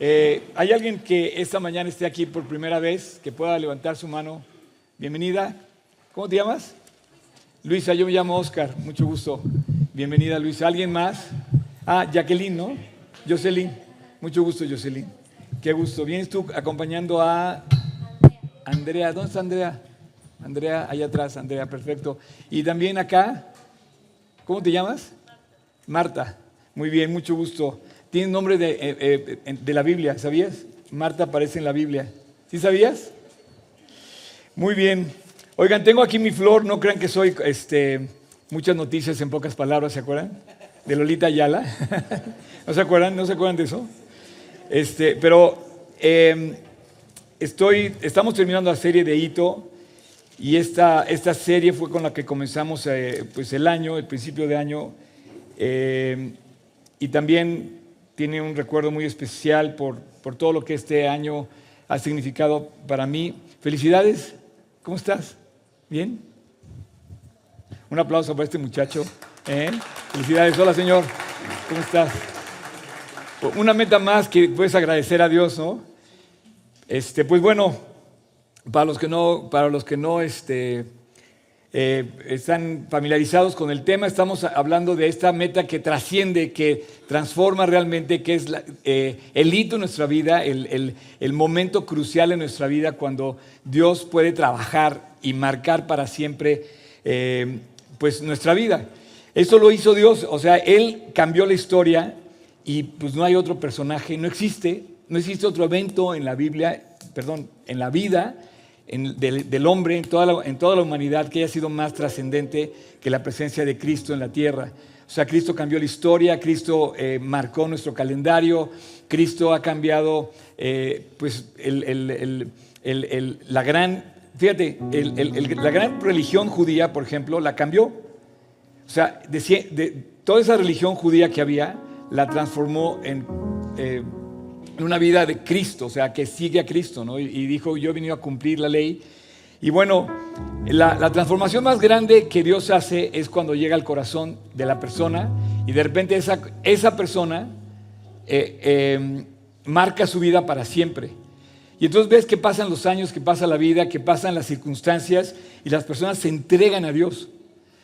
Eh, ¿Hay alguien que esta mañana esté aquí por primera vez, que pueda levantar su mano? Bienvenida. ¿Cómo te llamas? Luisa, yo me llamo Oscar, mucho gusto. Bienvenida, Luisa. ¿Alguien más? Ah, Jacqueline, ¿no? Jocelyn. Mucho gusto, Jocelyn. Qué gusto. Vienes tú acompañando a Andrea. ¿Dónde está Andrea? Andrea, allá atrás, Andrea, perfecto. Y también acá, ¿cómo te llamas? Marta. Muy bien, mucho gusto. Tiene nombre de, eh, eh, de la Biblia, ¿sabías? Marta aparece en la Biblia. ¿Sí sabías? Muy bien. Oigan, tengo aquí mi flor, no crean que soy este, muchas noticias en pocas palabras, ¿se acuerdan? De Lolita Ayala. ¿No se acuerdan? ¿No se acuerdan de eso? Este, pero em, estoy, estamos terminando la serie de Hito y esta, esta serie fue con la que comenzamos eh, pues el año, el principio de año. Em, y también tiene un recuerdo muy especial por, por todo lo que este año ha significado para mí. Felicidades, ¿cómo estás? ¿Bien? Un aplauso para este muchacho. ¿eh? Felicidades. Hola, Señor. ¿Cómo estás? Una meta más que puedes agradecer a Dios, ¿no? Este, pues bueno, para los que no, para los que no este, eh, están familiarizados con el tema, estamos hablando de esta meta que trasciende, que transforma realmente, que es eh, el hito en nuestra vida, el, momento crucial en nuestra vida cuando Dios puede trabajar y marcar para siempre eh, pues nuestra vida. Eso lo hizo Dios, o sea, Él cambió la historia y pues no hay otro personaje, no existe, no existe otro evento en la Biblia, perdón, en la vida del, hombre, en toda, la, en toda la humanidad, que haya sido más trascendente que la presencia de Cristo en la tierra. O sea, Cristo cambió la historia, Cristo eh, marcó nuestro calendario, Cristo ha cambiado, eh, pues, la gran, fíjate, la gran religión judía, por ejemplo, la cambió. O sea, de, toda esa religión judía que había, la transformó en eh, una vida de Cristo, o sea, que sigue a Cristo, ¿no? Y, dijo, yo he venido a cumplir la ley. Y bueno, la, transformación más grande que Dios hace es cuando llega al corazón de la persona y de repente esa, esa persona eh, em, marca su vida para siempre. Y entonces ves que pasan los años, que pasa la vida, que pasan las circunstancias y las personas se entregan a Dios.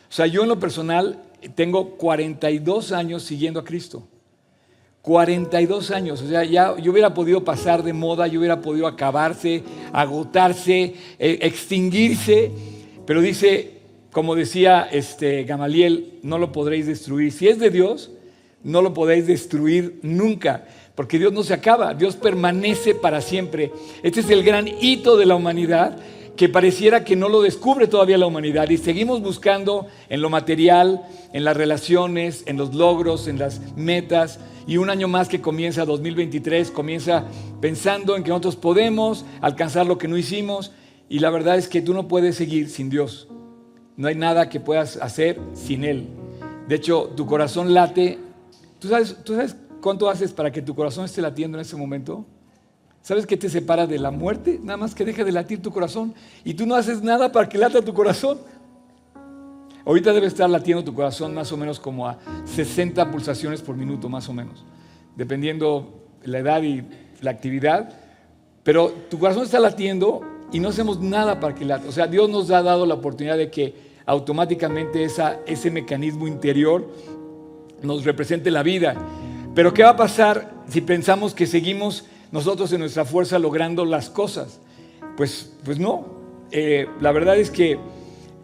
O sea, yo en lo personal tengo 42 años siguiendo a Cristo. 42 años, o sea, ya yo hubiera podido pasar de moda, yo hubiera podido acabarse, agotarse, eh, extinguirse, pero dice, como decía este Gamaliel, no lo podréis destruir. Si es de Dios, no lo podéis destruir nunca, porque Dios no se acaba, Dios permanece para siempre. Este es el gran hito de la humanidad que pareciera que no lo descubre todavía la humanidad y seguimos buscando en lo material, en las relaciones, en los logros, en las metas, y un año más que comienza 2023, comienza pensando en que nosotros podemos alcanzar lo que no hicimos y la verdad es que tú no puedes seguir sin Dios. No hay nada que puedas hacer sin Él. De hecho, tu corazón late. ¿Tú sabes, ¿Tú cuánto haces para que tu corazón esté latiendo en ese momento? ¿Sabes qué te separa de la muerte? Nada más que deje de latir tu corazón. Y tú no haces nada para que lata tu corazón. Ahorita debe estar latiendo tu corazón más o menos como a 60 pulsaciones por minuto, más o menos, dependiendo la edad y la actividad. Pero tu corazón está latiendo y no hacemos nada para que lata. O sea, Dios nos ha dado la oportunidad de que automáticamente ese mecanismo interior nos represente la vida. Pero ¿qué va a pasar si pensamos que seguimos nosotros en nuestra fuerza logrando las cosas? Pues, pues no. Eh, la verdad es que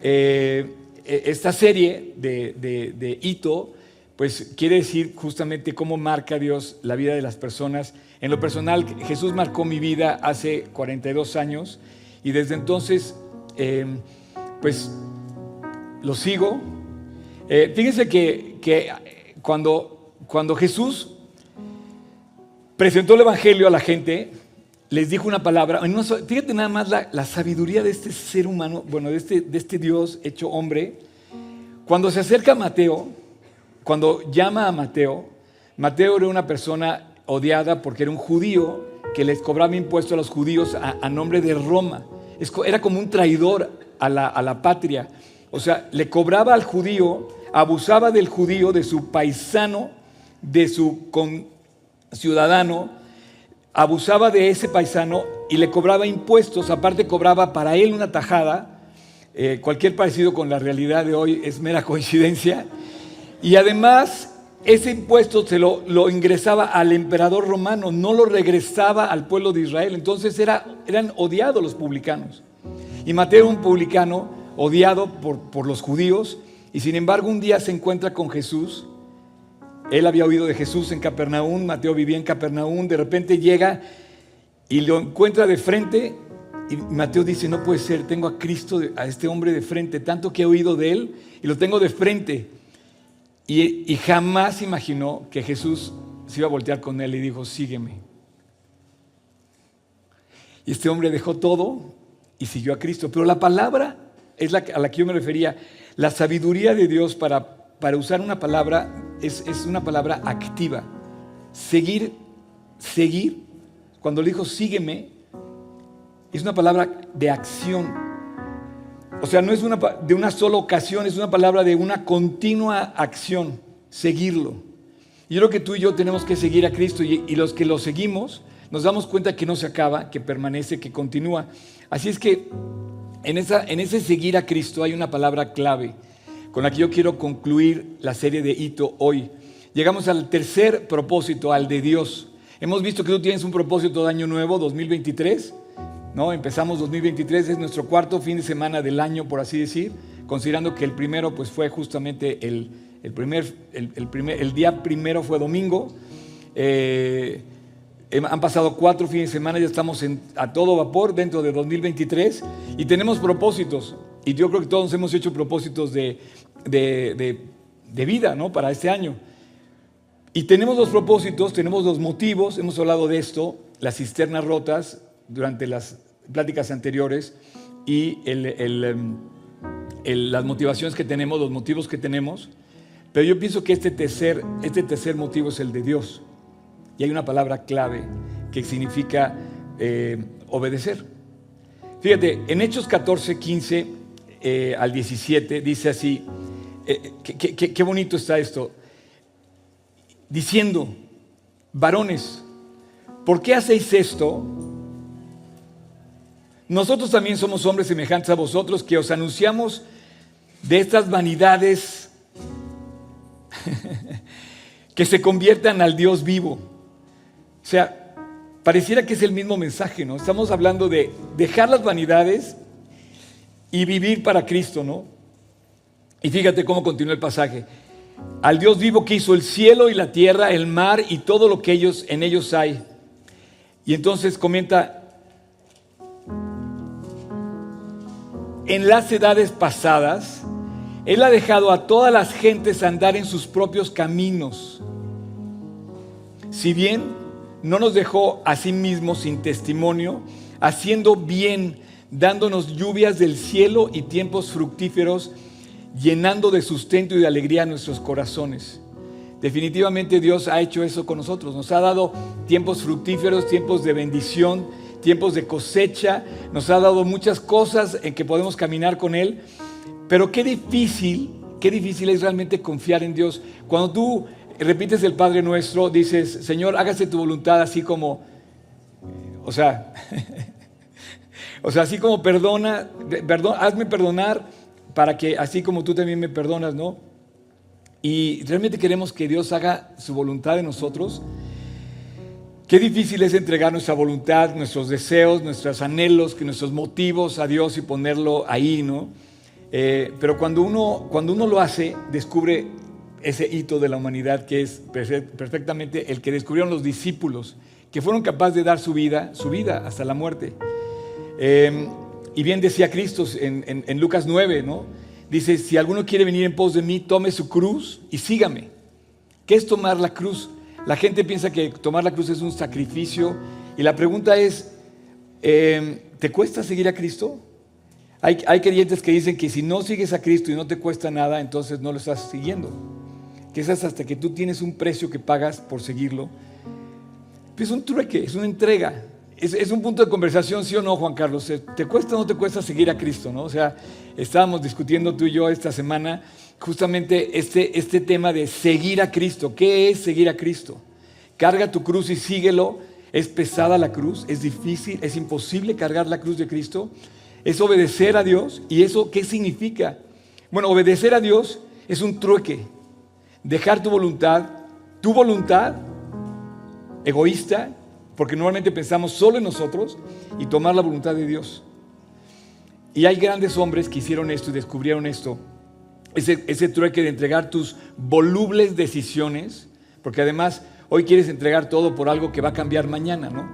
eh, e, esta serie de, de, Hito, pues quiere decir justamente cómo marca Dios la vida de las personas. En lo personal, Jesús marcó mi vida hace 42 años y desde entonces, em, pues lo sigo. Eh, fíjense que, que cuando, cuando Jesús presentó el Evangelio a la gente, les dijo una palabra. Fíjate nada más la, sabiduría de este ser humano, bueno, de este, de este Dios hecho hombre. Cuando se acerca a Mateo, cuando llama a Mateo, Mateo era una persona odiada porque era un judío que les cobraba impuestos a los judíos a, nombre de Roma. Era como un traidor a la, a la patria. O sea, le cobraba al judío, abusaba del judío, de su paisano, de su ciudadano abusaba de ese paisano y le cobraba impuestos, aparte cobraba para él una tajada. Eh, cualquier parecido con la realidad de hoy es mera coincidencia. Y además, ese impuesto se lo, ingresaba al emperador romano, no lo regresaba al pueblo de Israel. Entonces era, eran odiados los publicanos. Y Mateo un publicano odiado por, por los judíos. Y sin embargo, un día se encuentra con Jesús él había oído de Jesús en Capernaum, Mateo vivía en Capernaum, de repente llega y lo encuentra de frente y Mateo dice, no puede ser, tengo a Cristo, a este hombre de frente, tanto que he oído de él y lo tengo de frente. Y, y jamás imaginó que Jesús se iba a voltear con él y dijo, sígueme. Y este hombre dejó todo y siguió a Cristo. Pero la palabra es la a la que yo me refería, la sabiduría de Dios para para usar una palabra, es, una palabra activa. Seguir, seguir, cuando le dijo sígueme, es una palabra de acción. O sea, no es una, de una sola ocasión, es una palabra de una continua acción, seguirlo. Yo creo que tú y yo tenemos que seguir a Cristo y, y los que lo seguimos nos damos cuenta que no se acaba, que permanece, que continúa. Así es que en, esa, en ese seguir a Cristo hay una palabra clave con la que yo quiero concluir la serie de Hito hoy. Llegamos al tercer propósito, al de Dios. Hemos visto que tú tienes un propósito de año nuevo, 2023. ¿no? Empezamos 2023, es nuestro cuarto fin de semana del año, por así decir, considerando que el primero pues, fue justamente el, primer, el, primer, el día primero fue domingo. Eh, han pasado cuatro fines de semana, ya estamos a todo vapor dentro de 2023 y tenemos propósitos. Y yo creo que todos hemos hecho propósitos de, de, vida ¿no? para este año. Y tenemos los propósitos, tenemos los motivos, hemos hablado de esto, las cisternas rotas durante las pláticas anteriores y em, las motivaciones que tenemos, los motivos que tenemos. Pero yo pienso que este tercer, este tercer motivo es el de Dios. Y hay una palabra clave que significa eh, obedecer. Fíjate, en Hechos 14, 15 eh, al 17 dice así, eh, qué, bonito está esto. Diciendo, varones, ¿por qué hacéis esto? Nosotros también somos hombres semejantes a vosotros que os anunciamos de estas vanidades que se conviertan al Dios vivo. O sea, pareciera que es el mismo mensaje, ¿no? Estamos hablando de dejar las vanidades y vivir para Cristo, ¿no? Y fíjate cómo continúa el pasaje. Al Dios vivo que hizo el cielo y la tierra, el mar y todo lo que ellos, en ellos hay. Y entonces comenta, en las edades pasadas, Él ha dejado a todas las gentes andar en sus propios caminos. Si bien no nos dejó a sí mismo sin testimonio, haciendo bien, dándonos lluvias del cielo y tiempos fructíferos, llenando de sustento y de alegría nuestros corazones. Definitivamente Dios ha hecho eso con nosotros. Nos ha dado tiempos fructíferos, tiempos de bendición, tiempos de cosecha. Nos ha dado muchas cosas en que podemos caminar con Él. Pero qué difícil, qué difícil es realmente confiar en Dios. Cuando tú repites el Padre Nuestro, dices, Señor, hágase tu voluntad así como, o sea, o sea, así como perdona, perdón, hazme perdonar para que así como tú también me perdonas, ¿no? Y realmente queremos que Dios haga su voluntad en nosotros. Qué difícil es entregar nuestra voluntad, nuestros deseos, nuestros anhelos, nuestros motivos a Dios y ponerlo ahí, ¿no? Eh, pero cuando uno, cuando uno lo hace, descubre ese hito de la humanidad que es perfectamente el que descubrieron los discípulos, que fueron capaces de dar su vida, su vida hasta la muerte. Eh, y bien decía Cristo en, Lucas 9, ¿no? Dice, si alguno quiere venir en pos de mí, tome su cruz y sígame. ¿Qué es tomar la cruz? La gente piensa que tomar la cruz es un sacrificio y la pregunta es, em, ¿te cuesta seguir a Cristo? Hay, hay, creyentes que dicen que si no sigues a Cristo y no te cuesta nada, entonces no lo estás siguiendo. Que es hasta que tú tienes un precio que pagas por seguirlo. Es un trueque, es una entrega es, un punto de conversación, sí o no, Juan Carlos. ¿Te cuesta o no te cuesta seguir a Cristo? ¿no? O sea, estábamos discutiendo tú y yo esta semana justamente este, este tema de seguir a Cristo. ¿Qué es seguir a Cristo? Carga tu cruz y síguelo. Es pesada la cruz, es difícil, es imposible cargar la cruz de Cristo. Es obedecer a Dios. ¿Y eso qué significa? Bueno, obedecer a Dios es un trueque. Dejar tu voluntad, tu voluntad egoísta, porque normalmente pensamos solo en nosotros, y tomar la voluntad de Dios. Y hay grandes hombres que hicieron esto y descubrieron esto. Ese, ese trueque de entregar tus volubles decisiones, porque además hoy quieres entregar todo por algo que va a cambiar mañana, ¿no?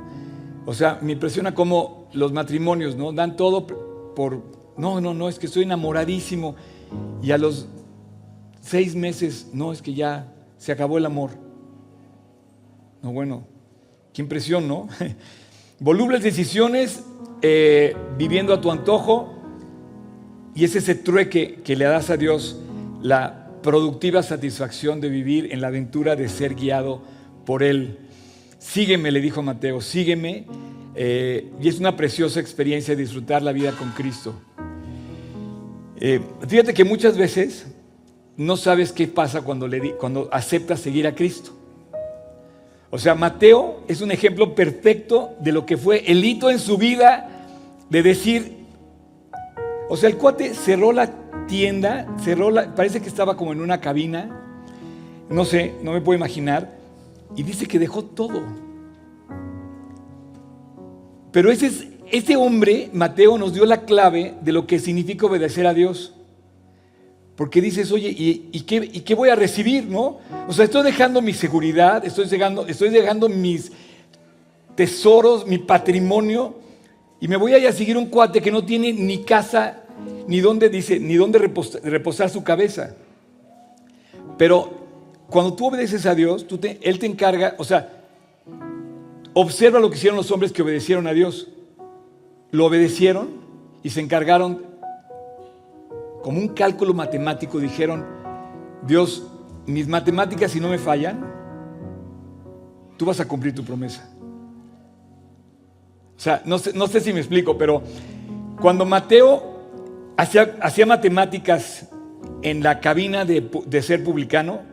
O sea, me impresiona cómo los matrimonios, ¿no? Dan todo por, no, no, no, es que estoy enamoradísimo. Y a los seis meses, no, es que ya se acabó el amor. No, bueno, qué impresión, ¿no? Volubles decisiones, eh, viviendo a tu antojo, y es ese trueque que le das a Dios la productiva satisfacción de vivir en la aventura de ser guiado por Él. Sígueme, le dijo Mateo, sígueme. Eh, y es una preciosa experiencia disfrutar la vida con Cristo. Eh, fíjate que muchas veces no sabes qué pasa cuando, le cuando aceptas seguir a Cristo. O sea, Mateo es un ejemplo perfecto de lo que fue el hito en su vida de decir, o sea, el cuate cerró la tienda, cerró la, parece que estaba como en una cabina, no sé, no me puedo imaginar, y dice que dejó todo. Pero ese, es, ese hombre, Mateo, nos dio la clave de lo que significa obedecer a Dios. Porque dices, oye, ¿y, qué, ¿y, qué, voy a recibir? ¿no? O sea, estoy dejando mi seguridad, estoy dejando, estoy mis tesoros, mi patrimonio, y me voy a ir a seguir un cuate que no tiene ni casa, ni dónde dice, ni dónde reposar, su cabeza. Pero cuando tú obedeces a Dios, tú Él te encarga, o sea, observa lo que hicieron los hombres que obedecieron a Dios. Lo obedecieron y se encargaron, como un cálculo matemático, dijeron, Dios, mis matemáticas si no me fallan, tú vas a cumplir tu promesa. O sea, no sé, si me explico, pero cuando Mateo hacía, matemáticas en la cabina de, de, ser publicano,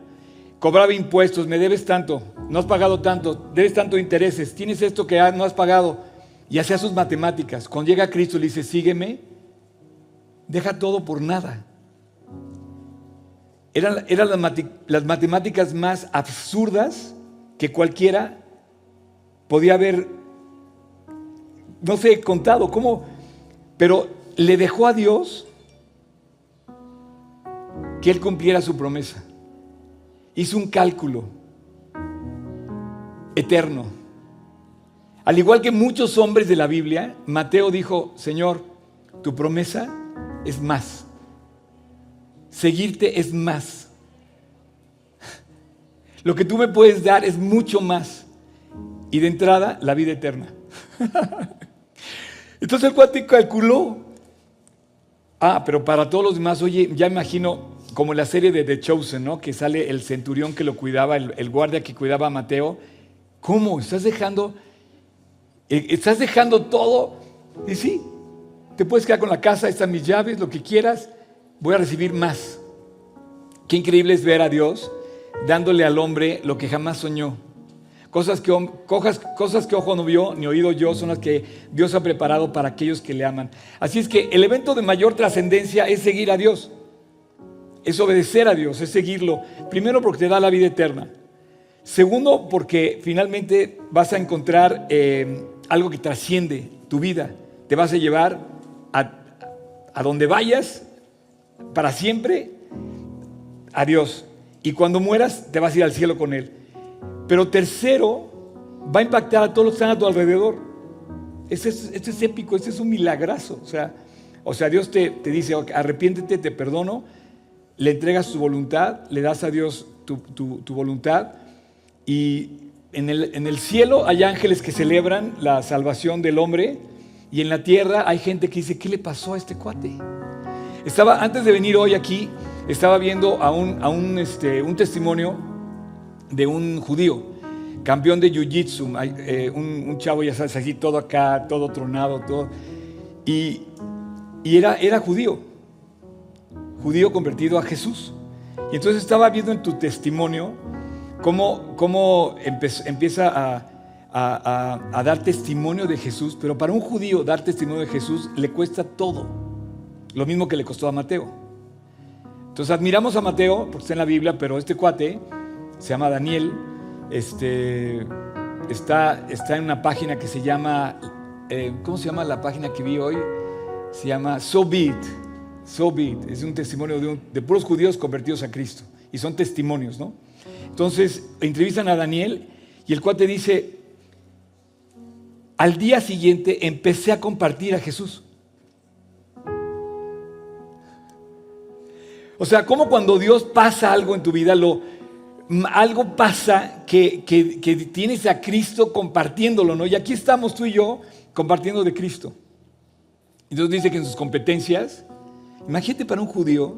cobraba impuestos, me debes tanto, no has pagado tanto, debes tanto intereses, tienes esto que no has pagado, y hacía sus matemáticas. Cuando llega Cristo le dice, sígueme, deja todo por nada. Eran, eran las matemáticas más absurdas que cualquiera podía haber no sé, contado cómo, pero le dejó a Dios que Él cumpliera su promesa. Hizo un cálculo eterno. Al igual que muchos hombres de la Biblia, Mateo dijo, Señor, tu promesa es más. Seguirte es más. Lo que tú me puedes dar es mucho más. Y de entrada, la vida eterna. Entonces el cuate calculó. Ah, pero para todos los demás, oye, ya imagino como la serie de The Chosen, ¿no? Que sale el centurión que lo cuidaba, el, guardia que cuidaba a Mateo. ¿Cómo? ¿Estás dejando? Eh, ¿Estás dejando todo? Y sí, te puedes quedar con la casa, están mis llaves, lo que quieras, voy a recibir más. Qué increíble es ver a Dios dándole al hombre lo que jamás soñó. Cosas que, ojo no vio ni oído yo son las que Dios ha preparado para aquellos que le aman. Así es que el evento de mayor trascendencia es seguir a Dios. Es obedecer a Dios, es seguirlo. Primero porque te da la vida eterna. Segundo porque finalmente vas a encontrar eh, algo que trasciende tu vida. Te vas a llevar a, donde vayas para siempre a Dios. Y cuando mueras te vas a ir al cielo con Él. Pero tercero, va a impactar a todos los que están a tu alrededor. Este es, es épico, este es un milagrazo. O sea, o sea Dios te, te dice, arrepiéntete, te perdono, le entregas tu voluntad, le das a Dios tu, tu, voluntad y en el, en el, cielo hay ángeles que celebran la salvación del hombre y en la tierra hay gente que dice, ¿qué le pasó a este cuate? Estaba, antes de venir hoy aquí, estaba viendo a un, a un, este, un testimonio de un judío, campeón de jiu-jitsu, eh, un, chavo, ya sabes, así todo acá, todo tronado, todo. Y, era, era judío, judío convertido a Jesús. Y entonces estaba viendo en tu testimonio cómo, cómo empieza a, a, dar testimonio de Jesús, pero para un judío dar testimonio de Jesús le cuesta todo, lo mismo que le costó a Mateo. Entonces admiramos a Mateo, porque está en la Biblia, pero este cuate se llama Daniel, este, está, está en una página que se llama, eh, ¿cómo se llama la página que vi hoy? Se llama So Be es un testimonio de, de puros judíos convertidos a Cristo, y son testimonios, ¿no? Entonces entrevistan a Daniel y el cuate dice, al día siguiente empecé a compartir a Jesús. O sea, como cuando Dios pasa algo en tu vida, lo, algo pasa que, tienes a Cristo compartiéndolo, ¿no? Y aquí estamos tú y yo compartiendo de Cristo. Entonces dice que en sus competencias, imagínate para un judío,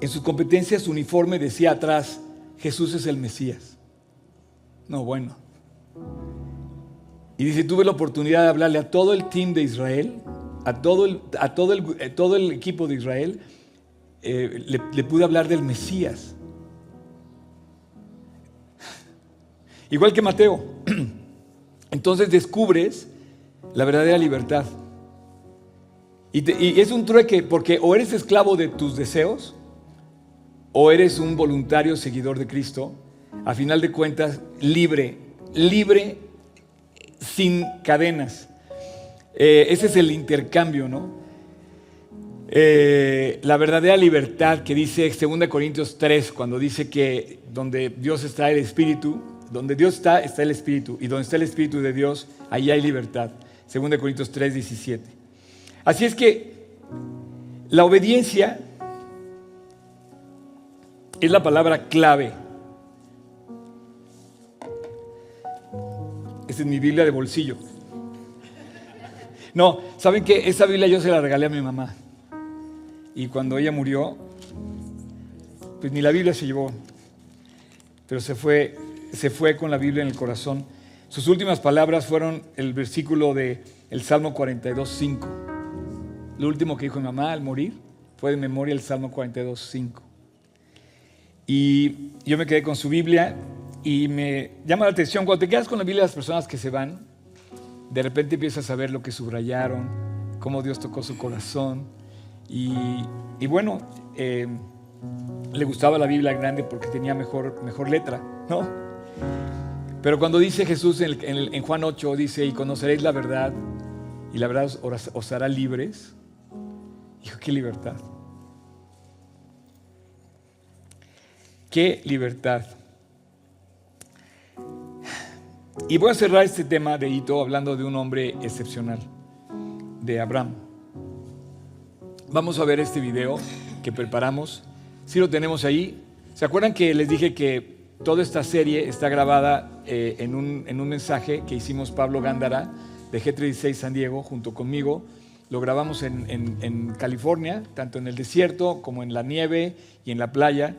en sus competencias su uniforme decía atrás, Jesús es el Mesías. No, bueno. Y dice, tuve la oportunidad de hablarle a todo el team de Israel, a todo el, a todo el, eh, todo el equipo de Israel, eh, le, pude hablar del Mesías. Igual que Mateo. Entonces descubres la verdadera libertad. Y, y, es un trueque porque o eres esclavo de tus deseos o eres un voluntario seguidor de Cristo. A final de cuentas, libre, libre sin cadenas. Eh, ese es el intercambio, ¿no? Eh, la verdadera libertad que dice 2 Corintios 3, cuando dice que donde Dios está el Espíritu, donde Dios está, está el Espíritu, y donde está el Espíritu de Dios, ahí hay libertad. 2 Corintios 3, 17. Así es que la obediencia es la palabra clave Es mi Biblia de bolsillo. No, ¿saben qué? Esa Biblia yo se la regalé a mi mamá. Y cuando ella murió, pues ni la Biblia se llevó, pero se fue, se fue con la Biblia en el corazón. Sus últimas palabras fueron el versículo de el Salmo 42, 5. Lo último que dijo mi mamá al morir fue de memoria el Salmo 42, 5. Y yo me quedé con su Biblia y me llama la atención, cuando te quedas con la Biblia las personas que se van, de repente empiezas a ver lo que subrayaron, cómo Dios tocó su corazón. Y, bueno, eh, le gustaba la Biblia grande porque tenía mejor, mejor letra, ¿no? Pero cuando dice Jesús en, Juan 8, dice, y conoceréis la verdad, y la verdad os, os hará libres, hijo, qué libertad. Qué libertad. Y voy a cerrar este tema de hito hablando de un hombre excepcional, de Abraham. Vamos a ver este video que preparamos. Si lo tenemos ahí. ¿Se acuerdan que les dije que toda esta serie está grabada eh, en, un, mensaje que hicimos Pablo Gándara de G36 San Diego junto conmigo? Lo grabamos en, en California, tanto en el desierto como en la nieve y en la playa.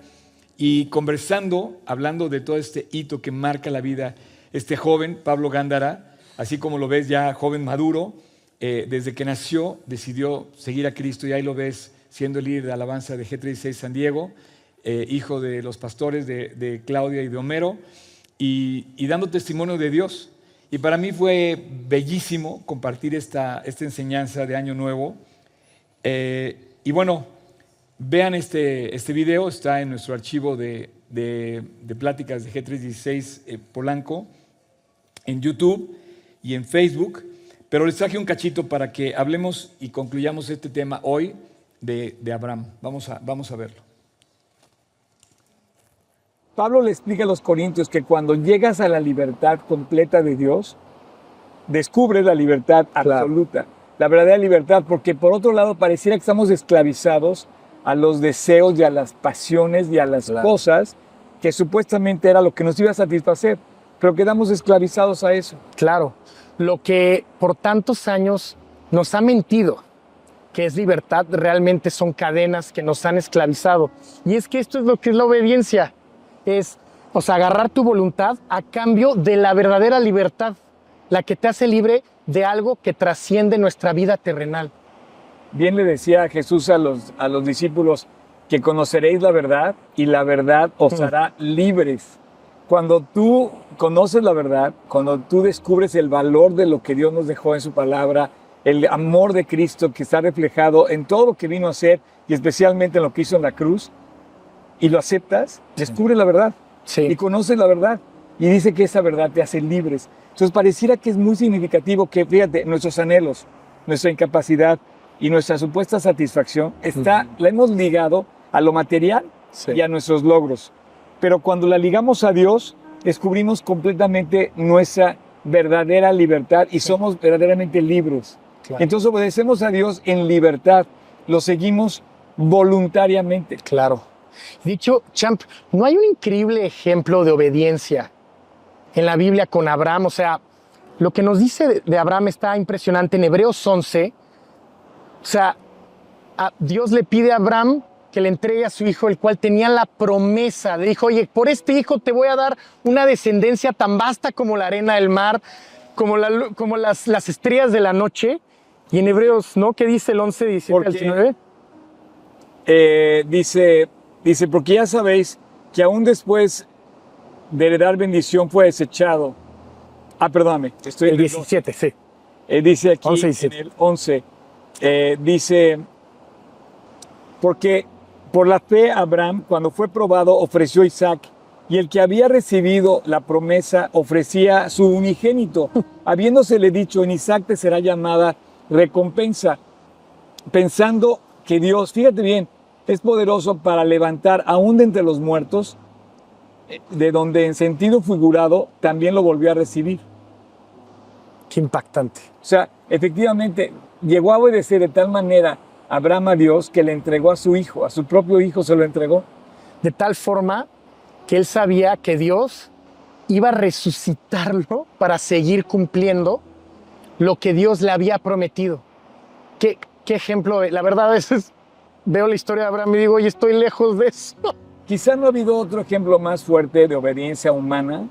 Y conversando, hablando de todo este hito que marca la vida este joven, Pablo Gándara, así como lo ves ya joven maduro, eh, desde que nació decidió seguir a Cristo y ahí lo ves siendo el líder de alabanza de G36 San Diego, eh, hijo de los pastores de, Claudia y de Homero, y, dando testimonio de Dios. Y para mí fue bellísimo compartir esta, esta enseñanza de Año Nuevo. Eh, y bueno, vean este, este video, está en nuestro archivo de, de, de pláticas de G316 Polanco en YouTube y en Facebook, pero les traje un cachito para que hablemos y concluyamos este tema hoy de, Abraham. Vamos a, vamos a verlo. Pablo le explica a los corintios que cuando llegas a la libertad completa de Dios, descubres la libertad absoluta, la verdadera libertad, porque por otro lado pareciera que estamos esclavizados a los deseos y a las pasiones y a las cosas que supuestamente era lo que nos iba a satisfacer pero quedamos esclavizados a eso. Claro, lo que por tantos años nos ha mentido, que es libertad, realmente son cadenas que nos han esclavizado. Y es que esto es lo que es la obediencia, es, o sea, agarrar tu voluntad a cambio de la verdadera libertad, la que te hace libre de algo que trasciende nuestra vida terrenal. Bien le decía Jesús a los, a los discípulos que conoceréis la verdad y la verdad os hará libres. Cuando tú conoces la verdad, cuando tú descubres el valor de lo que Dios nos dejó en su palabra, el amor de Cristo que está reflejado en todo lo que vino a hacer y especialmente en lo que hizo en la cruz, y lo aceptas, descubres la verdad Sí. y conoces la verdad. Y dice que esa verdad te hace libres. Entonces pareciera que es muy significativo que, fíjate, nuestros anhelos, nuestra incapacidad y nuestra supuesta satisfacción está, la hemos ligado a lo material Sí. y a nuestros logros. Pero cuando la ligamos a Dios, descubrimos completamente nuestra verdadera libertad y somos verdaderamente libres. Claro. Entonces obedecemos a Dios en libertad, lo seguimos voluntariamente. Claro. Dicho, Champ, ¿no hay un increíble ejemplo de obediencia en la Biblia con Abraham? O sea, lo que nos dice de- de Abraham está impresionante en Hebreos 11. O sea, a- Dios le pide a Abraham que le entregue a su hijo, el cual tenía la promesa. Le dijo, oye, por este hijo te voy a dar una descendencia tan vasta como la arena del mar, como, la como las, las estrellas de la noche. Y en Hebreos, ¿no? ¿Qué dice el 11, 17 al Porque- 19? Eh, dice, dice, porque ya sabéis que aún después de heredar bendición fue desechado. Ah, perdóname, estoy El en el 17, sí. Eh, dice aquí 11 y en 17. el 11, eh, dice, porque por la fe Abraham, cuando fue probado, ofreció a Isaac, y el que había recibido la promesa ofrecía su unigénito, habiéndosele dicho, en Isaac te será llamada recompensa, pensando que Dios, fíjate bien, es poderoso para levantar aún de entre los muertos, eh, de donde en sentido figurado también lo volvió a recibir. Qué impactante. O sea, efectivamente, llegó a obedecer de tal manera Abraham a Dios que le entregó a su hijo, a su propio hijo se lo entregó. De tal forma que él sabía que Dios iba a resucitarlo para seguir cumpliendo lo que Dios le había prometido. Qué, qué ejemplo, la verdad a veces veo la historia de Abraham y digo, oye, estoy lejos de eso. Quizá no ha habido otro ejemplo más fuerte de obediencia humana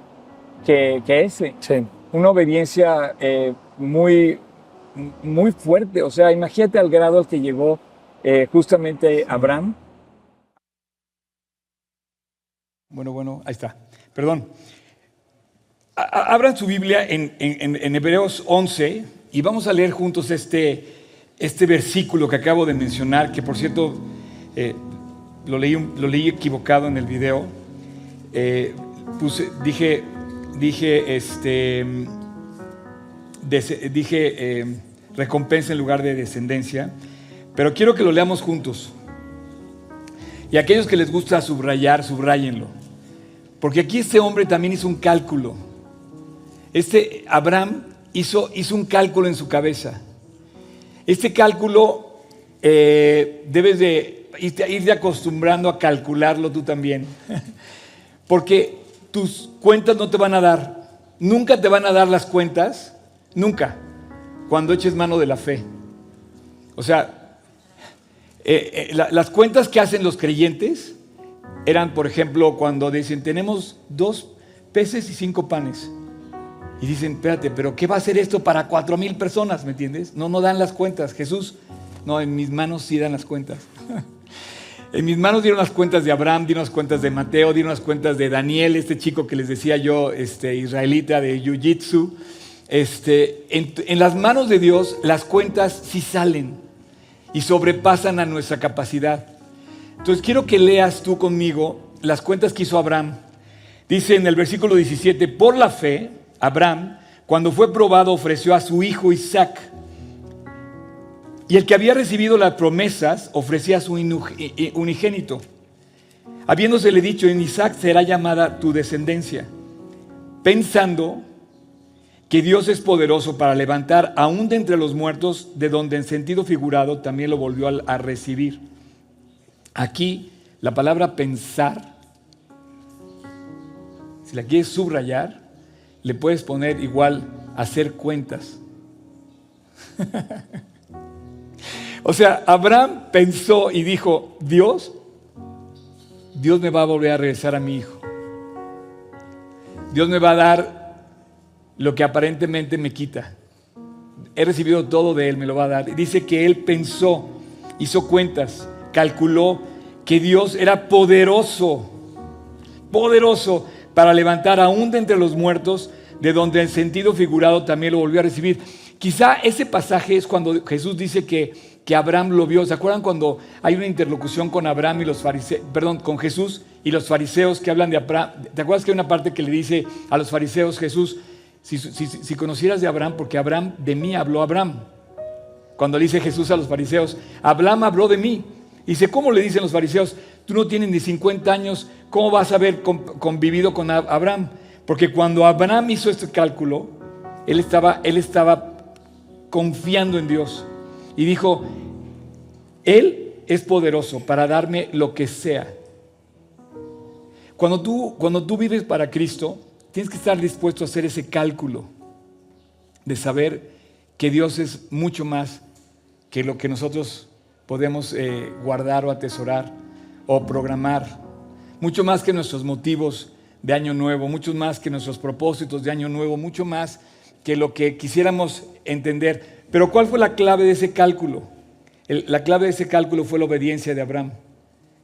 que, que ese. Sí. Una obediencia eh, muy, muy fuerte. O sea, imagínate al grado al que llegó eh, justamente Abraham. Bueno, bueno, ahí está. Perdón. Abran su Biblia en, en- en- Hebreos 11 y vamos a leer juntos este, este versículo que acabo de mencionar, que por cierto eh, lo, leí, lo leí equivocado en el video. Eh, puse- dije, dije, este, dije eh, recompensa en lugar de descendencia, pero quiero que lo leamos juntos. Y aquellos que les gusta subrayar, subrayenlo. Porque aquí este hombre también hizo un cálculo. Este Abraham hizo, hizo un cálculo en su cabeza. Este cálculo eh, debes de irte, irte acostumbrando a calcularlo tú también. Porque tus cuentas no te van a dar. Nunca te van a dar las cuentas. Nunca. Cuando eches mano de la fe. O sea, eh, eh, la- las cuentas que hacen los creyentes eran, por ejemplo, cuando dicen, tenemos dos peces y cinco panes. Y dicen, espérate, pero ¿qué va a hacer esto para cuatro mil personas? ¿Me entiendes? No, no dan las cuentas. Jesús, no, en mis manos sí dan las cuentas. en mis manos dieron las cuentas de Abraham, dieron las cuentas de Mateo, dieron las cuentas de Daniel, este chico que les decía yo, este israelita de Jiu-Jitsu. Este, en, en las manos de Dios las cuentas sí salen y sobrepasan a nuestra capacidad. Entonces quiero que leas tú conmigo las cuentas que hizo Abraham. Dice en el versículo 17, por la fe, Abraham, cuando fue probado, ofreció a su hijo Isaac. Y el que había recibido las promesas ofrecía a su unigénito. Habiéndosele dicho, en Isaac será llamada tu descendencia, pensando que Dios es poderoso para levantar aún de entre los muertos, de donde en sentido figurado también lo volvió a, recibir. Aquí la palabra pensar, si la quieres subrayar, le puedes poner igual hacer cuentas. o sea, Abraham pensó y dijo, Dios, Dios me va a volver a regresar a mi hijo. Dios me va a dar lo que aparentemente me quita. He recibido todo de Él, me lo va a dar. Dice que Él pensó, hizo cuentas, calculó que Dios era poderoso, poderoso para levantar aún de entre los muertos, de donde en sentido figurado también lo volvió a recibir. Quizá ese pasaje es cuando Jesús dice que, que Abraham lo vio. ¿Se acuerdan cuando hay una interlocución con Abraham y los fariseos, perdón, con Jesús y los fariseos que hablan de Abraham? ¿Te acuerdas que hay una parte que le dice a los fariseos Jesús, si, conocieras de Abraham, porque Abraham de mí habló Abraham? Cuando dice Jesús a los fariseos, Abraham habló de mí. Dice, ¿cómo le dicen los fariseos? Tú no tienes ni 50 años, ¿cómo vas a haber convivido con Abraham? Porque cuando Abraham hizo este cálculo, él estaba, él estaba confiando en Dios y dijo, Él es poderoso para darme lo que sea. Cuando tú, cuando tú vives para Cristo, tienes que estar dispuesto a hacer ese cálculo de saber que Dios es mucho más que lo que nosotros podemos eh, guardar o atesorar o programar, mucho más que nuestros motivos de año nuevo, mucho más que nuestros propósitos de año nuevo, mucho más que lo que quisiéramos entender. Pero ¿cuál fue la clave de ese cálculo? la clave de ese cálculo fue la obediencia de Abraham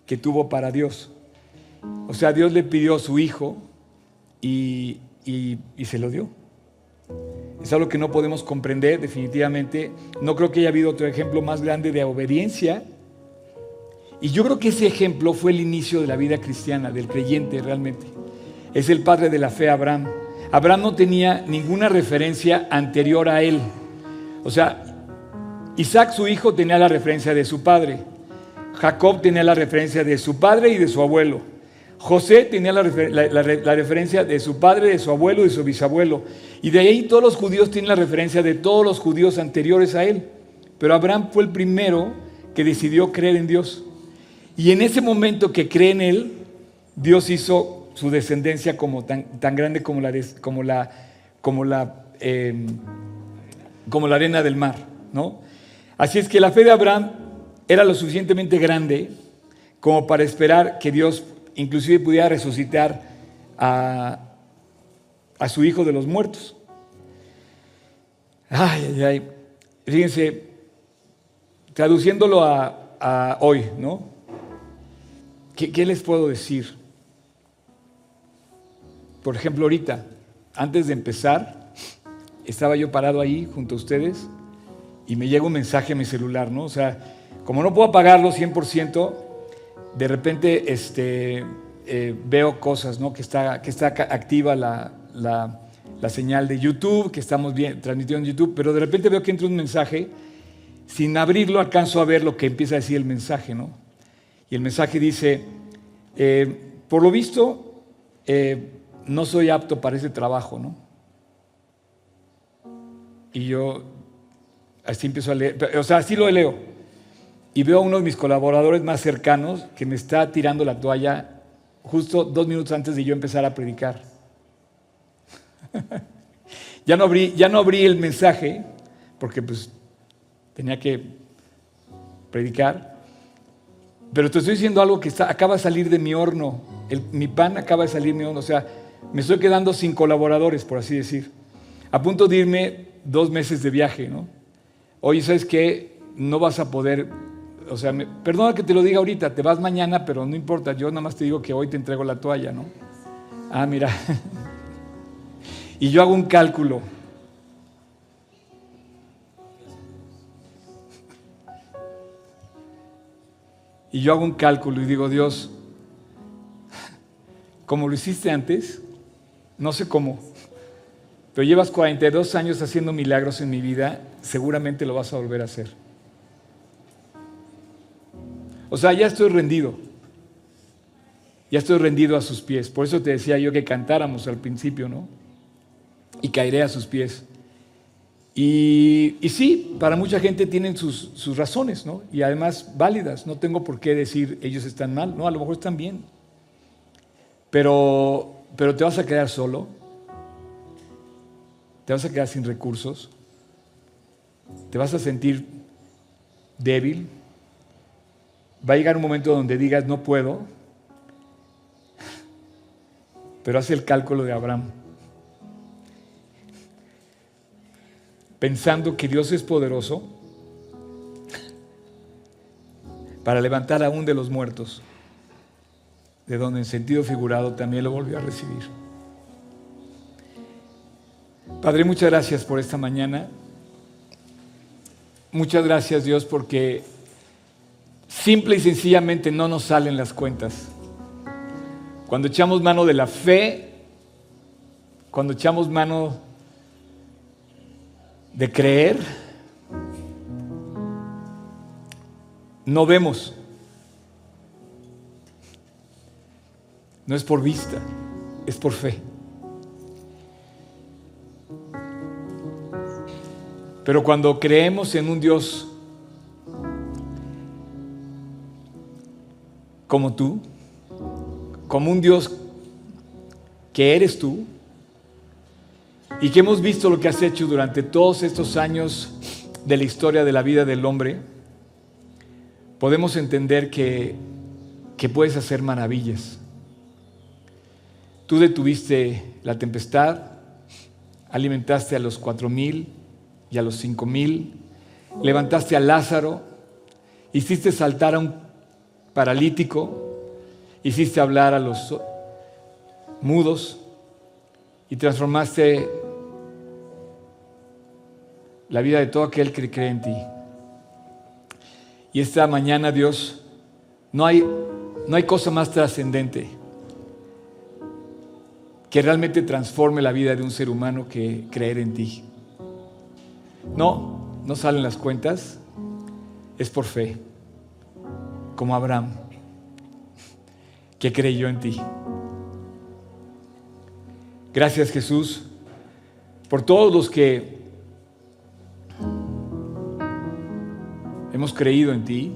que tuvo para Dios. O sea, Dios le pidió a su hijo y, y se lo dio. Es algo que no podemos comprender definitivamente. No creo que haya habido otro ejemplo más grande de obediencia. Y yo creo que ese ejemplo fue el inicio de la vida cristiana, del creyente realmente. Es el padre de la fe Abraham. Abraham no tenía ninguna referencia anterior a él. O sea, Isaac su hijo tenía la referencia de su padre. Jacob tenía la referencia de su padre y de su abuelo. José tenía la, referencia de su padre, de su abuelo y de su bisabuelo. Y de ahí todos los judíos tienen la referencia de todos los judíos anteriores a él. Pero Abraham fue el primero que decidió creer en Dios. Y en ese momento que cree en él, Dios hizo su descendencia como tan, tan grande como la, como la, em, como la arena del mar. ¿no? Así es que la fe de Abraham era lo suficientemente grande como para esperar que Dios inclusive pudiera resucitar a, su hijo de los muertos. Ay, ay, ay. Fíjense, traduciéndolo a, hoy, ¿no? ¿Qué, les puedo decir? Por ejemplo, ahorita, antes de empezar, estaba yo parado ahí junto a ustedes y me llega un mensaje a mi celular, ¿no? O sea, como no puedo apagarlo 100%, de repente este, eh, veo cosas, ¿no? Que está, que está activa la, señal de YouTube, que estamos bien, transmitiendo en YouTube, pero de repente veo que entra un mensaje, sin abrirlo alcanzo a ver lo que empieza a decir el mensaje, ¿no? Y el mensaje dice, eh, por lo visto, eh, no soy apto para ese trabajo, ¿no? Y yo así empiezo a leer, o sea, así lo leo. Y veo a uno de mis colaboradores más cercanos que me está tirando la toalla justo dos minutos antes de yo empezar a predicar. ya, no abrí, ya no abrí el mensaje porque pues tenía que predicar. Pero te estoy diciendo algo que está, acaba de salir de mi horno. mi pan acaba de salir de mi horno. O sea, me estoy quedando sin colaboradores, por así decir. A punto de irme dos meses de viaje, ¿no? Oye, ¿sabes qué? No vas a poder, o sea, perdona que te lo diga ahorita, te vas mañana, pero no importa, yo nada más te digo que hoy te entrego la toalla, ¿no? Ah, mira. y yo hago un cálculo. Y yo hago un cálculo y digo, Dios, como lo hiciste antes, no sé cómo, pero llevas 42 años haciendo milagros en mi vida, seguramente lo vas a volver a hacer. O sea, ya estoy rendido. Ya estoy rendido a sus pies. Por eso te decía yo que cantáramos al principio, ¿no? Y caeré a sus pies. Y, sí, para mucha gente tienen sus, sus, razones, ¿no? Y además válidas. No tengo por qué decir ellos están mal, ¿no? A lo mejor están bien. Pero, pero te vas a quedar solo te vas a quedar sin recursos, te vas a sentir débil, va a llegar un momento donde digas no puedo, pero hace el cálculo de Abraham, pensando que Dios es poderoso para levantar aún de los muertos. de donde en sentido figurado también lo volvió a recibir. Padre, muchas gracias por esta mañana. Muchas gracias Dios porque simple y sencillamente no nos salen las cuentas. Cuando echamos mano de la fe, cuando echamos mano de creer, no vemos. No es por vista, es por fe. Pero cuando creemos en un Dios como tú, como un Dios que eres tú, y que hemos visto lo que has hecho durante todos estos años de la historia de la vida del hombre, podemos entender que, que puedes hacer maravillas. Tú detuviste la tempestad, alimentaste a los cuatro mil y a los cinco mil, levantaste a Lázaro, hiciste saltar a un paralítico, hiciste hablar a los mudos y transformaste la vida de todo aquel que cree en ti. Y esta mañana, Dios, no hay, no hay cosa más trascendente que realmente transforme la vida de un ser humano que creer en ti. No, no salen las cuentas, es por fe, como Abraham, que creyó en ti. Gracias Jesús por todos los que hemos creído en ti,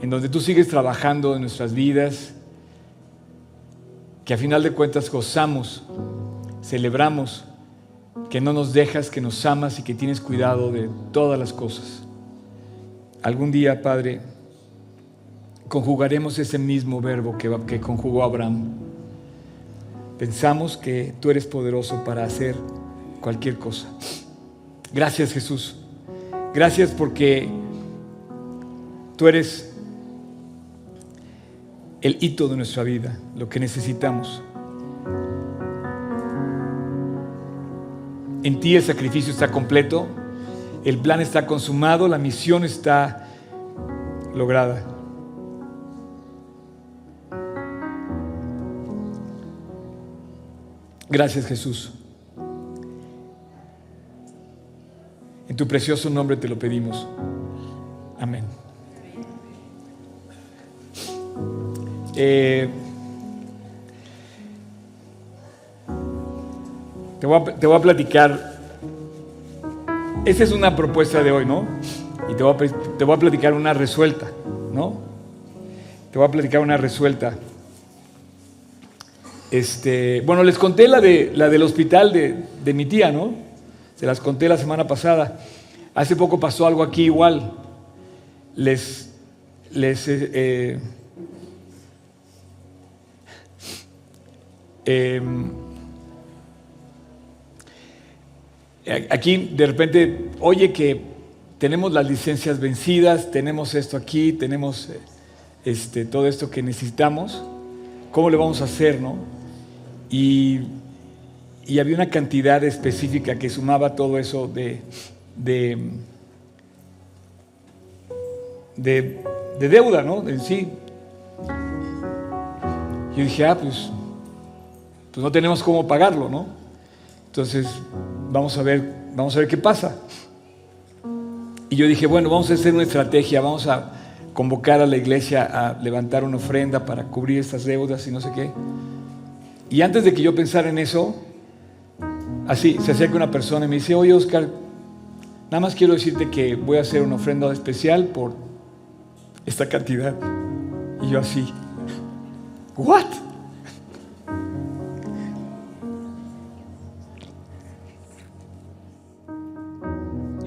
en donde tú sigues trabajando en nuestras vidas que a final de cuentas gozamos, celebramos, que no nos dejas, que nos amas y que tienes cuidado de todas las cosas. Algún día, Padre, conjugaremos ese mismo verbo que, conjugó Abraham. Pensamos que tú eres poderoso para hacer cualquier cosa. Gracias Jesús. Gracias porque tú eres el hito de nuestra vida, lo que necesitamos. En ti el sacrificio está completo, el plan está consumado, la misión está lograda. Gracias Jesús. En tu precioso nombre te lo pedimos. Amén. Eh, te, voy a, te voy a platicar. Esa es una propuesta de hoy, ¿no? Y te voy, a, te voy a platicar una resuelta, ¿no? Te voy a platicar una resuelta. Este, bueno, les conté la, de, la del hospital de, de mi tía, ¿no? Se las conté la semana pasada. Hace poco pasó algo aquí igual. Les, les eh, Eh, aquí de repente, oye que tenemos las licencias vencidas, tenemos esto aquí, tenemos eh, este, todo esto que necesitamos, ¿cómo le vamos a hacer, no? Y, había una cantidad específica que sumaba todo eso de, de, de, deuda, ¿no? En sí. Yo dije, ah, pues pues no tenemos cómo pagarlo, ¿no? Entonces, vamos a ver, vamos a ver qué pasa. Y yo dije, bueno, vamos a hacer una estrategia, vamos a convocar a la iglesia a levantar una ofrenda para cubrir estas deudas y no sé qué. Y antes de que yo pensara en eso, así se acerca una persona y me dice, oye Oscar, nada más quiero decirte que voy a hacer una ofrenda especial por esta cantidad. Y yo así, ¿what?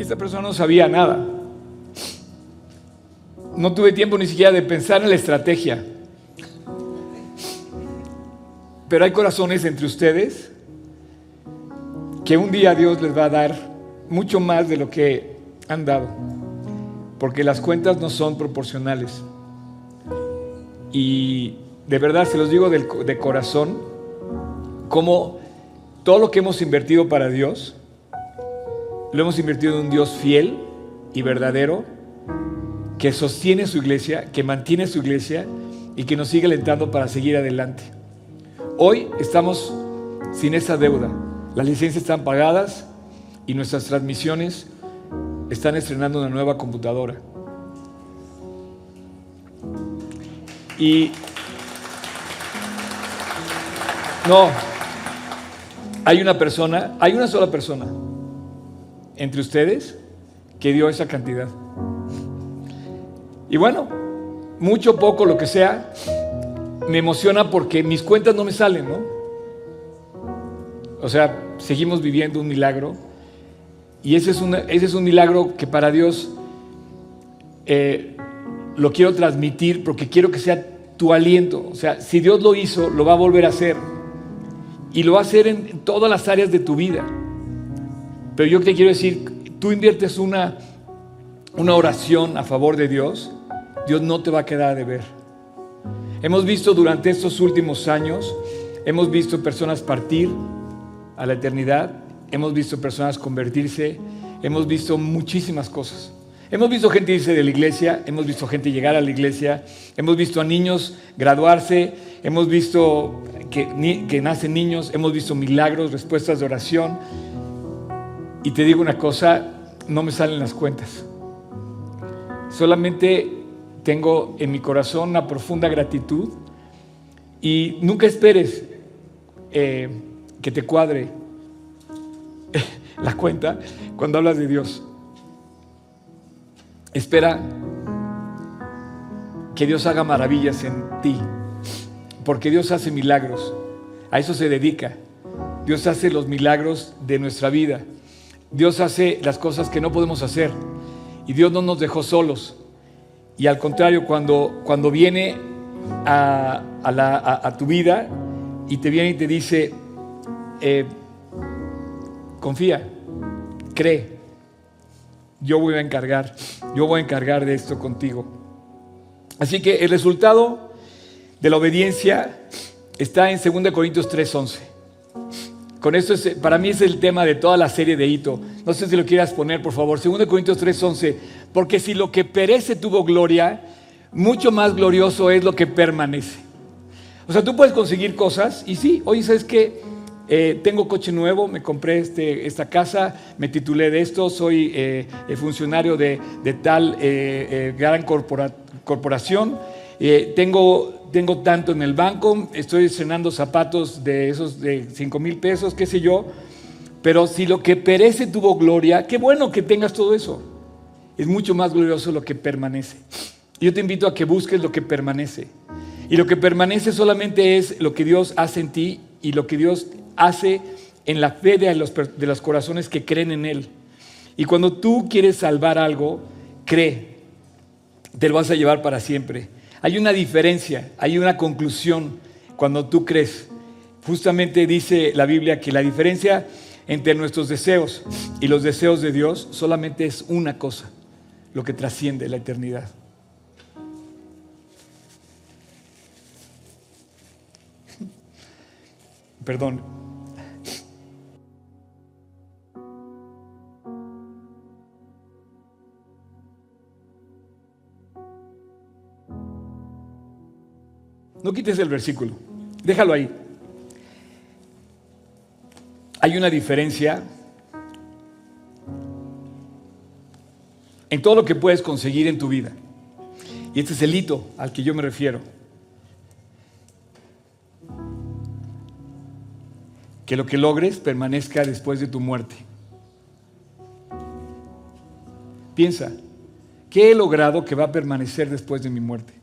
esta persona no sabía nada. No tuve tiempo ni siquiera de pensar en la estrategia. Pero hay corazones entre ustedes que un día Dios les va a dar mucho más de lo que han dado. Porque las cuentas no son proporcionales. Y de verdad se los digo de corazón, como todo lo que hemos invertido para Dios, lo hemos invertido en un Dios fiel y verdadero, que sostiene su iglesia, que mantiene su iglesia y que nos sigue alentando para seguir adelante. Hoy estamos sin esa deuda. Las licencias están pagadas y nuestras transmisiones están estrenando una nueva computadora. Y no, hay una persona, hay una sola persona entre ustedes que dio esa cantidad. Y bueno, mucho, poco, lo que sea, me emociona porque mis cuentas no me salen, ¿no? O sea, seguimos viviendo un milagro. Y ese es, ese es un milagro que para Dios eh, lo quiero transmitir porque quiero que sea tu aliento. O sea, si Dios lo hizo, lo va a volver a hacer. Y lo va a hacer en todas las áreas de tu vida. Pero yo te quiero decir, tú inviertes una, una oración a favor de Dios, Dios no te va a quedar de ver. Hemos visto durante estos últimos años, hemos visto personas partir a la eternidad, hemos visto personas convertirse, hemos visto muchísimas cosas. Hemos visto gente irse de la iglesia, hemos visto gente llegar a la iglesia, hemos visto a niños graduarse, hemos visto que, que nacen niños, hemos visto milagros, respuestas de oración. Y te digo una cosa, no me salen las cuentas. Solamente tengo en mi corazón una profunda gratitud y nunca esperes eh, que te cuadre la cuenta cuando hablas de Dios. Espera que Dios haga maravillas en ti, porque Dios hace milagros. A eso se dedica. Dios hace los milagros de nuestra vida. Dios hace las cosas que no podemos hacer. Y Dios no nos dejó solos. Y al contrario, cuando, cuando viene a, a, tu vida y te viene y te dice, eh, confía, cree, yo voy a encargar, yo voy a encargar de esto contigo. Así que el resultado de la obediencia está en 2 Corintios 3:11. Con esto es, para mí es el tema de toda la serie de Hito. No sé si lo quieras poner, por favor. 2 Corintios 3:11. Porque si lo que perece tuvo gloria, mucho más glorioso es lo que permanece. O sea, tú puedes conseguir cosas y sí, oye, ¿sabes qué? Eh, tengo coche nuevo, me compré este, esta casa, me titulé de esto, soy eh, funcionario de, tal eh, gran corporación, tengo tengo tanto en el banco, estoy estrenando zapatos de esos de 5 mil pesos, qué sé yo, pero si lo que perece tuvo gloria, qué bueno que tengas todo eso. Es mucho más glorioso lo que permanece. Yo te invito a que busques lo que permanece. Y lo que permanece solamente es lo que Dios hace en ti y lo que Dios hace en la fe de los, de los corazones que creen en Él. Y cuando tú quieres salvar algo, cree, te lo vas a llevar para siempre. Hay una diferencia, hay una conclusión cuando tú crees. Justamente dice la Biblia que la diferencia entre nuestros deseos y los deseos de Dios solamente es una cosa, lo que trasciende la eternidad. Perdón, No quites el versículo, déjalo ahí. Hay una diferencia en todo lo que puedes conseguir en tu vida. Y este es el hito al que yo me refiero. Que lo que logres permanezca después de tu muerte. Piensa, ¿qué he logrado que va a permanecer después de mi muerte?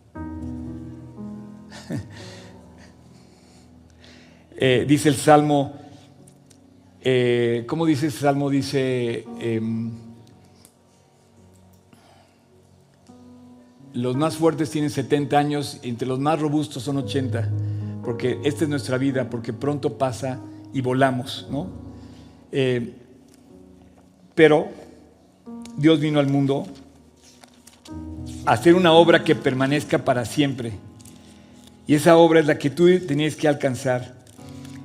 Eh, dice el Salmo, eh, ¿cómo dice el Salmo? Dice, em, los más fuertes tienen 70 años, entre los más robustos son 80, porque esta es nuestra vida, porque pronto pasa y volamos, ¿no? Eh, pero Dios vino al mundo a hacer una obra que permanezca para siempre Y esa obra es la que tú tenías que alcanzar.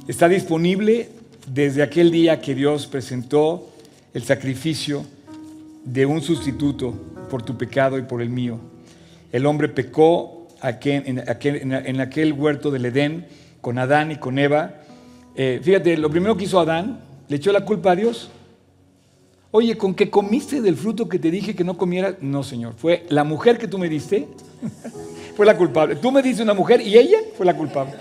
Está disponible desde aquel día que Dios presentó el sacrificio de un sustituto por tu pecado y por el mío. El hombre pecó en aquel, huerto del Edén con Adán y con Eva. Eh, fíjate, lo primero que hizo Adán, le echó la culpa a Dios. Oye, ¿con qué comiste del fruto que te dije que no comieras? No, Señor. Fue la mujer que tú me diste, fue la culpable. Tú me diste una mujer y ella fue la culpable.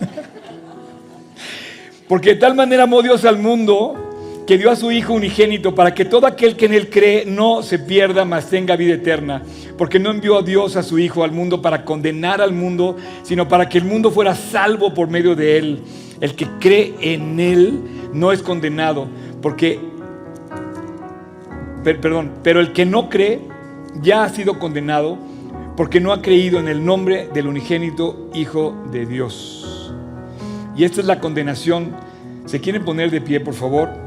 Porque de tal manera amó Dios al mundo que dio a su Hijo unigénito para que todo aquel que en Él cree no se pierda, mas tenga vida eterna. Porque no envió a Dios a su Hijo al mundo para condenar al mundo, sino para que el mundo fuera salvo por medio de Él. El que cree en Él no es condenado, porque, perdón, pero el que no cree ya ha sido condenado porque no ha creído en el nombre del unigénito Hijo de Dios. Y esta es la condenación. ¿Se quieren poner de pie, por favor?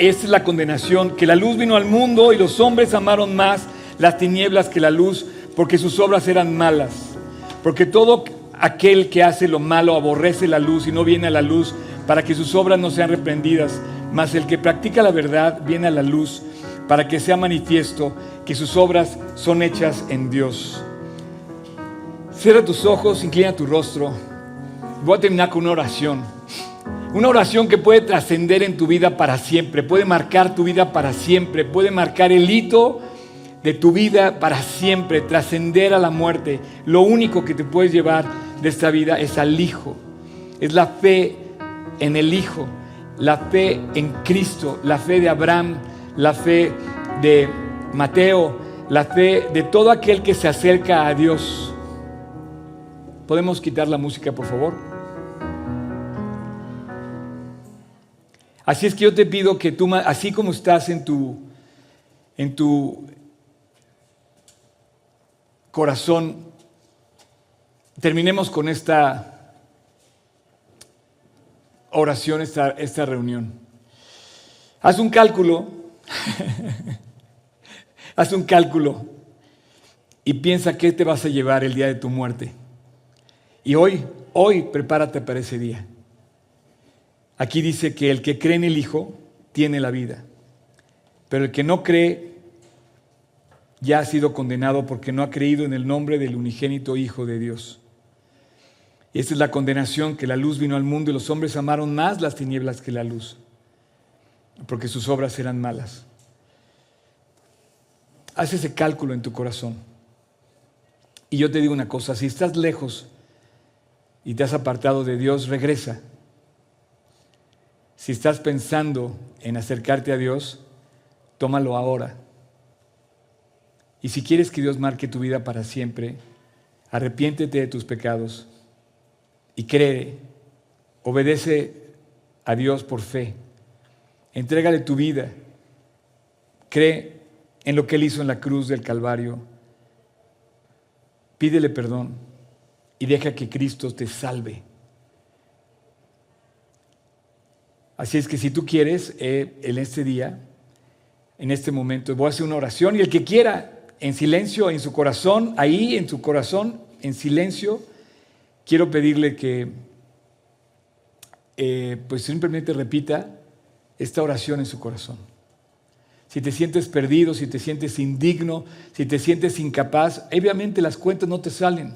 Esta es la condenación, que la luz vino al mundo y los hombres amaron más las tinieblas que la luz, porque sus obras eran malas. Porque todo aquel que hace lo malo aborrece la luz y no viene a la luz para que sus obras no sean reprendidas. Mas el que practica la verdad viene a la luz para que sea manifiesto que sus obras son hechas en Dios. Cierra tus ojos, inclina tu rostro. Voy a terminar con una oración. Una oración que puede trascender en tu vida para siempre, puede marcar tu vida para siempre, puede marcar el hito de tu vida para siempre, trascender a la muerte. Lo único que te puedes llevar de esta vida es al Hijo, es la fe en el Hijo, la fe en Cristo, la fe de Abraham, la fe de Mateo, la fe de todo aquel que se acerca a Dios. ¿Podemos quitar la música, por favor? Así es que yo te pido que tú, así como estás en tu, en tu corazón, terminemos con esta oración, esta, esta reunión. Haz un cálculo, haz un cálculo y piensa qué te vas a llevar el día de tu muerte. Y hoy, hoy prepárate para ese día. Aquí dice que el que cree en el Hijo tiene la vida, pero el que no cree ya ha sido condenado porque no ha creído en el nombre del unigénito Hijo de Dios. Y esa es la condenación, que la luz vino al mundo y los hombres amaron más las tinieblas que la luz, porque sus obras eran malas. Haz ese cálculo en tu corazón. Y yo te digo una cosa, si estás lejos y te has apartado de Dios, regresa si estás pensando en acercarte a Dios, tómalo ahora. Y si quieres que Dios marque tu vida para siempre, arrepiéntete de tus pecados y cree, obedece a Dios por fe. Entrégale tu vida. Cree en lo que Él hizo en la cruz del Calvario. Pídele perdón y deja que Cristo te salve. Así es que si tú quieres, eh, en este día, en este momento, voy a hacer una oración y el que quiera, en silencio, en su corazón, ahí en su corazón, en silencio, quiero pedirle que eh, pues simplemente repita esta oración en su corazón. Si te sientes perdido, si te sientes indigno, si te sientes incapaz, obviamente las cuentas no te salen.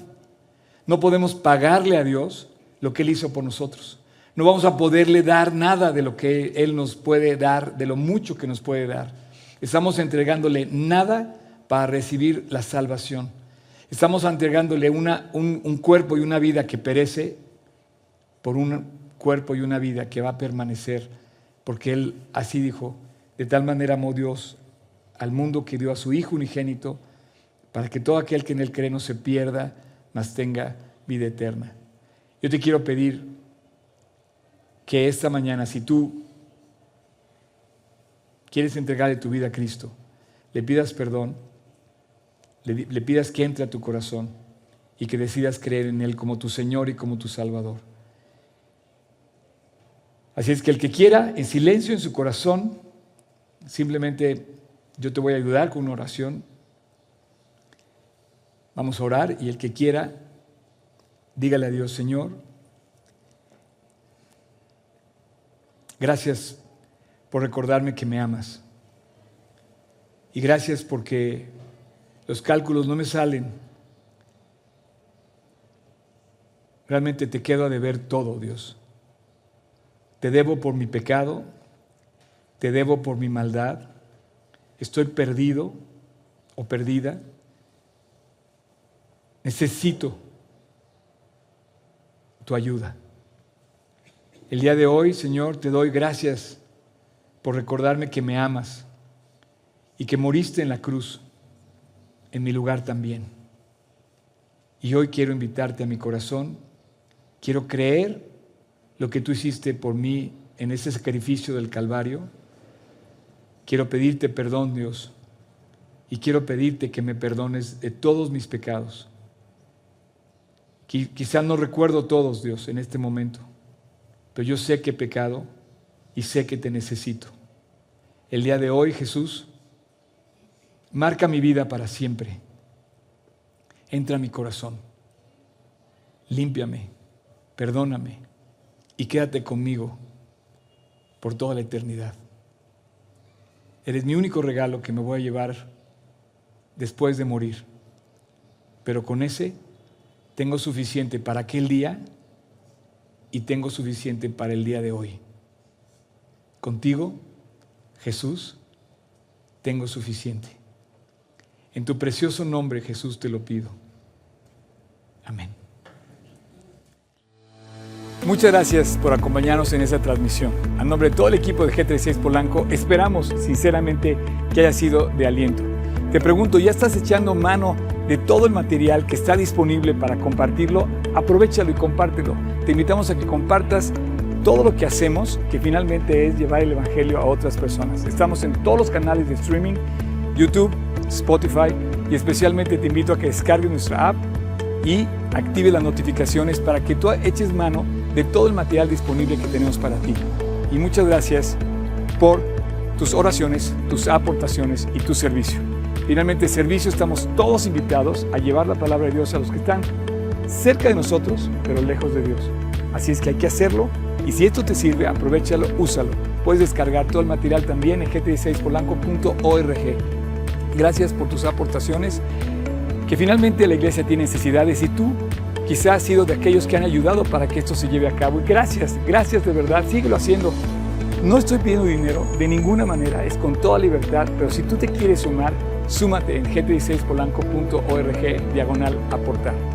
No podemos pagarle a Dios lo que Él hizo por nosotros no vamos a poderle dar nada de lo que Él nos puede dar, de lo mucho que nos puede dar. Estamos entregándole nada para recibir la salvación. Estamos entregándole un, un cuerpo y una vida que perece por un cuerpo y una vida que va a permanecer, porque Él así dijo, de tal manera amó Dios al mundo que dio a su Hijo unigénito, para que todo aquel que en Él cree no se pierda, mas tenga vida eterna. Yo te quiero pedir que esta mañana, si tú quieres entregarle tu vida a Cristo, le pidas perdón, le, le, pidas que entre a tu corazón y que decidas creer en Él como tu Señor y como tu Salvador. Así es que el que quiera, en silencio en su corazón, simplemente yo te voy a ayudar con una oración. Vamos a orar y el que quiera, Dígale a Dios, Señor, gracias por recordarme que me amas. Y gracias porque los cálculos no me salen. Realmente te quedo a deber todo, Dios. Te debo por mi pecado, te debo por mi maldad. Estoy perdido o perdida. Necesito tu ayuda. El día de hoy, Señor, te doy gracias por recordarme que me amas y que moriste en la cruz, en mi lugar también. Y hoy quiero invitarte a mi corazón, quiero creer lo que tú hiciste por mí en ese sacrificio del Calvario. Quiero pedirte perdón, Dios, y quiero pedirte que me perdones de todos mis pecados. Quizás no recuerdo todos, Dios, en este momento, pero yo sé que he pecado y sé que te necesito. El día de hoy, Jesús, marca mi vida para siempre. Entra a mi corazón, límpiame, perdóname y quédate conmigo por toda la eternidad. Eres mi único regalo que me voy a llevar después de morir. Pero con ese tengo suficiente para aquel día y tengo suficiente para el día de hoy. Contigo, Jesús, tengo suficiente. En tu precioso nombre, Jesús, te lo pido. Amén. Muchas gracias por acompañarnos en esta transmisión. A nombre de todo el equipo de G36 Polanco, esperamos sinceramente que haya sido de aliento. Te pregunto, ¿ya estás echando mano de todo el material que está disponible para compartirlo? Aprovechalo y compártelo. Te invitamos a que compartas todo lo que hacemos, que finalmente es llevar el Evangelio a otras personas. Estamos en todos los canales de streaming, YouTube, Spotify y especialmente te invito a que descargues nuestra app y active las notificaciones para que tú eches mano de todo el material disponible que tenemos para ti. Y muchas gracias por tus oraciones, tus aportaciones y tu servicio. Finalmente, servicio, estamos todos invitados a llevar la palabra de Dios a los que están cerca de nosotros, pero lejos de Dios. Así es que hay que hacerlo y si esto te sirve, aprovechalo, úsalo. Puedes descargar todo el material también en gt16polanco.org. Gracias por tus aportaciones, que finalmente la iglesia tiene necesidades y tú quizás has sido de aquellos que han ayudado para que esto se lleve a cabo. Y gracias, gracias de verdad, síguelo haciendo. No estoy pidiendo dinero de ninguna manera, es con toda libertad, pero si tú te quieres sumar, súmate en gt16polanco.org diagonal aportar.